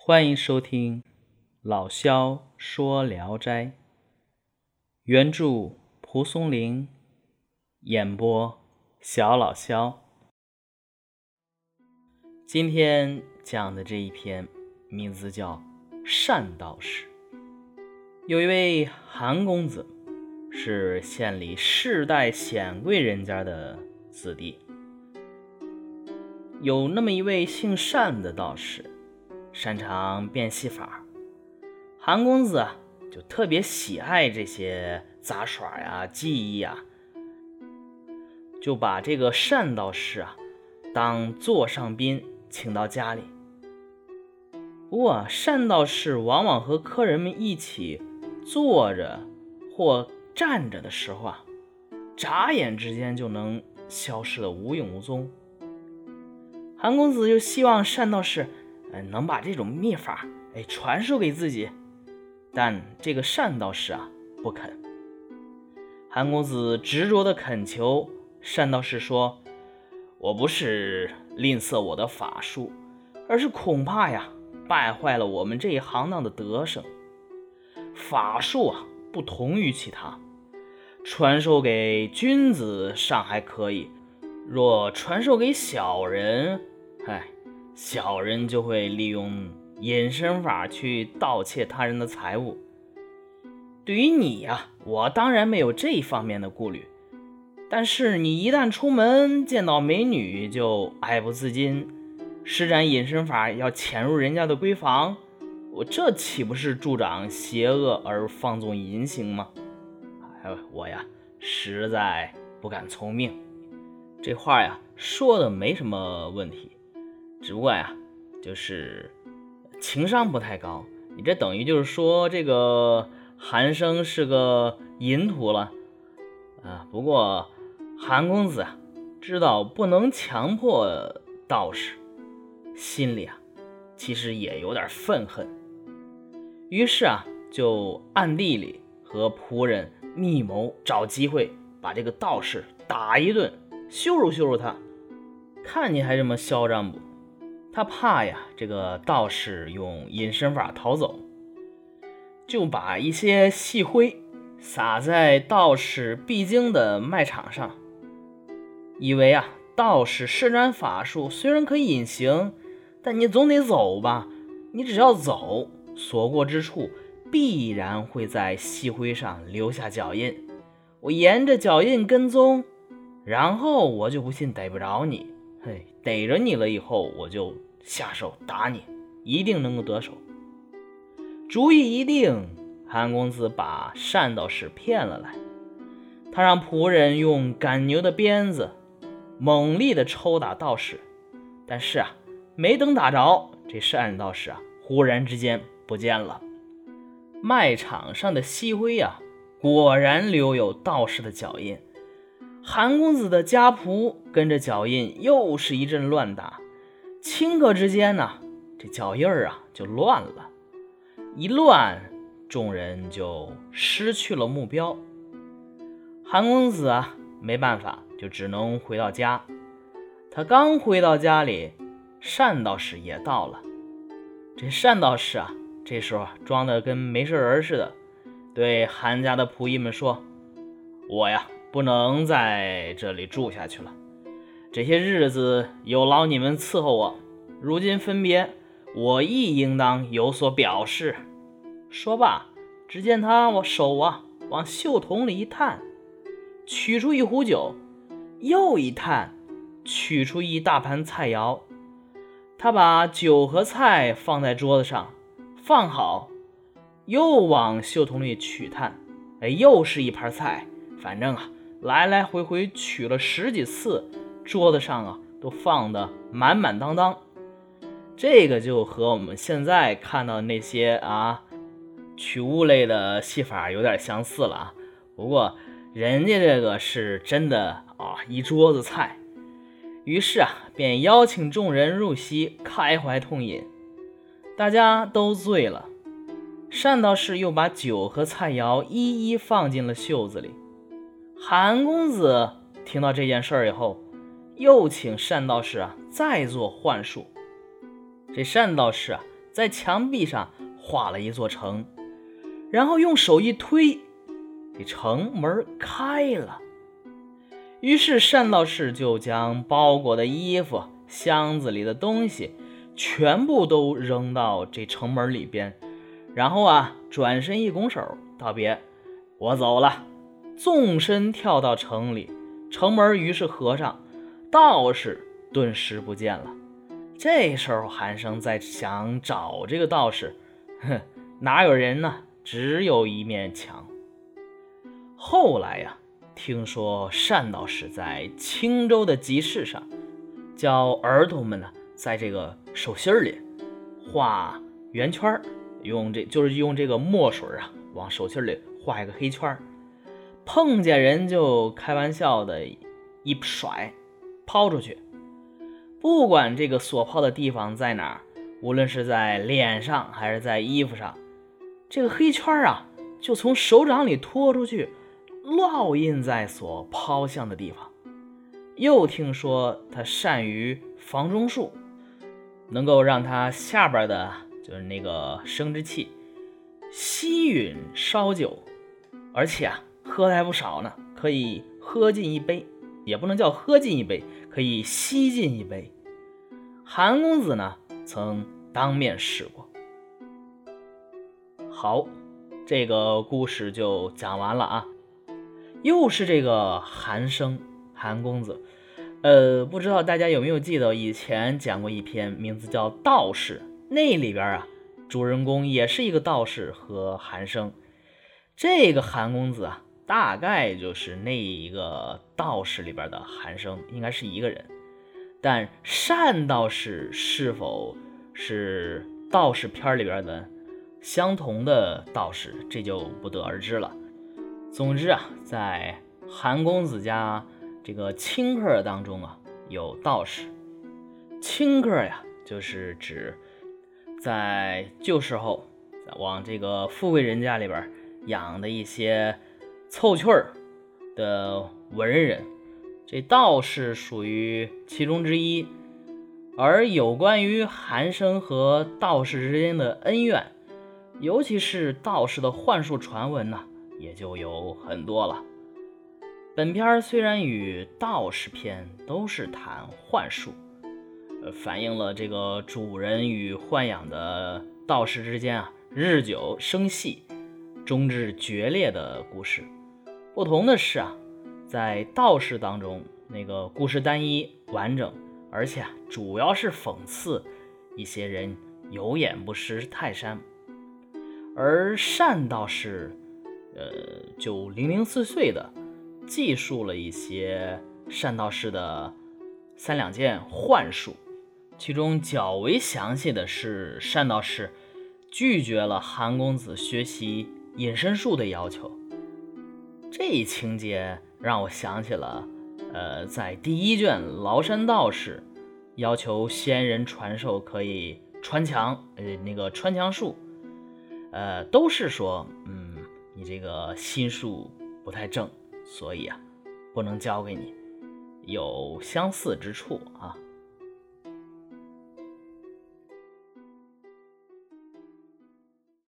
欢迎收听老萧说《聊斋》，原著蒲松龄，演播小老萧。今天讲的这一篇名字叫《善道士》。有一位韩公子，是县里世代显贵人家的子弟。有那么一位姓善的道士，擅长变戏法。韩公子啊，就特别喜爱这些杂耍呀、技艺呀，就把这个单道士啊当座上宾请到家里。不过，单道士往往和客人们一起坐着或站着的时候啊，眨眼之间就能消失的无影无踪。韩公子就希望单道士，嗯，能把这种秘法，哎，传授给自己。但这个单道士啊，不肯。韩公子执着的恳求单道士说：“我不是吝啬我的法术，而是恐怕呀，败坏了我们这一行当的德声。法术啊，不同于其他，传授给君子尚还可以。”若传授给小人，哎，小人就会利用隐身法去盗窃他人的财物。对于你呀，我当然没有这方面的顾虑。但是你一旦出门见到美女，就爱不自禁施展隐身法，要潜入人家的闺房，我这岂不是助长邪恶而放纵淫行吗？哎，我呀，实在不敢从命。这话呀说的没什么问题，只不过呀就是情商不太高。你这等于就是说这个韩生是个淫徒了啊。不过韩公子啊知道不能强迫道士，心里啊其实也有点愤恨，于是啊就暗地里和仆人密谋，找机会把这个道士打一顿。羞辱羞辱他，看你还这么嚣张不？他怕呀，这个道士用隐身法逃走，就把一些细灰撒在道士必经的卖场上，以为啊，道士施展法术虽然可以隐形，但你总得走吧？你只要走，所过之处必然会在细灰上留下脚印，我沿着脚印跟踪。然后我就不信逮不着你，嘿，逮着你了以后，我就下手打你，一定能够得手。主意一定，韩公子把单道士骗了来，他让仆人用赶牛的鞭子猛力的抽打道士，但是啊，没等打着，这单道士啊，忽然之间不见了。卖场上的锡灰啊，果然留有道士的脚印。韩公子的家仆跟着脚印又是一阵乱打，顷刻之间呢，这脚印儿啊就乱了，一乱，众人就失去了目标。韩公子啊没办法，就只能回到家。他刚回到家里，单道士也到了。这单道士啊，这时候装的跟没事人似的，对韩家的仆役们说：“我呀。”不能在这里住下去了。这些日子有劳你们伺候我，如今分别，我亦应当有所表示。说罢，只见他我手啊往袖筒里一探，取出一壶酒，又一探，取出一大盘菜肴。他把酒和菜放在桌子上，放好，又往袖筒里取探，哎，又是一盘菜。反正啊。来来回回取了十几次，桌子上啊都放的满满当当。这个就和我们现在看到那些啊取物类的戏法有点相似了啊。不过人家这个是真的啊，一桌子菜。于是啊，便邀请众人入席，开怀痛饮。大家都醉了，单道士又把酒和菜肴一一放进了袖子里。韩公子听到这件事儿以后，又请单道士啊再做幻术。这单道士啊，在墙壁上画了一座城，然后用手一推，这城门开了。于是单道士就将包裹的衣服、箱子里的东西全部都扔到这城门里边，然后啊，转身一拱手道别：“我走了。”纵身跳到城里，城门于是合上，道士顿时不见了。这时候韩生在想找这个道士，哼，哪有人呢？只有一面墙。后来呀。听说单道士在青州的集市上，教儿童们呢，在这个手心里画圆圈用这就是用这个墨水啊，往手心里画一个黑圈碰见人就开玩笑的一甩，抛出去，不管这个所抛的地方在哪儿，无论是在脸上还是在衣服上，这个黑圈啊，就从手掌里拖出去。烙印在所抛向的地方。又听说他善于房中术，能够让他下边的，就是那个生殖器吸吮烧酒，而且啊，喝的还不少呢，可以喝进一杯，也不能叫喝尽一杯，可以吸尽一杯。韩公子呢，曾当面试过。好，这个故事就讲完了啊。又是这个韩生，韩公子，呃，不知道大家有没有记得以前讲过一篇名字叫《道士》，那里边啊，主人公也是一个道士和韩生。这个韩公子啊，大概就是那一个道士里边的韩生，应该是一个人。但善道士是否是道士片里边的相同的道士，这就不得而知了。总之啊，在韩公子家这个清客当中啊，有道士。清客呀，就是指在旧时候往这个富贵人家里边养的一些凑趣儿的文人。这道士属于其中之一。而有关于寒生和道士之间的恩怨，尤其是道士的幻术传闻呢。也就有很多了。本片虽然与道士篇都是谈幻术，呃，反映了这个主人与豢养的道士之间啊日久生隙，终至决裂的故事。不同的是啊，在道士当中，那个故事单一完整，而且啊主要是讽刺一些人有眼不识泰山，而善道士。呃，就零零碎碎的记述了一些善道士的三两件幻术，其中较为详细的是善道士拒绝了韩公子学习隐身术的要求。这一情节让我想起了，呃，在第一卷崂山道士要求仙人传授可以穿墙，呃，那个穿墙术，呃，都是说，嗯。你这个心术不太正，所以啊，不能教给你。有相似之处啊。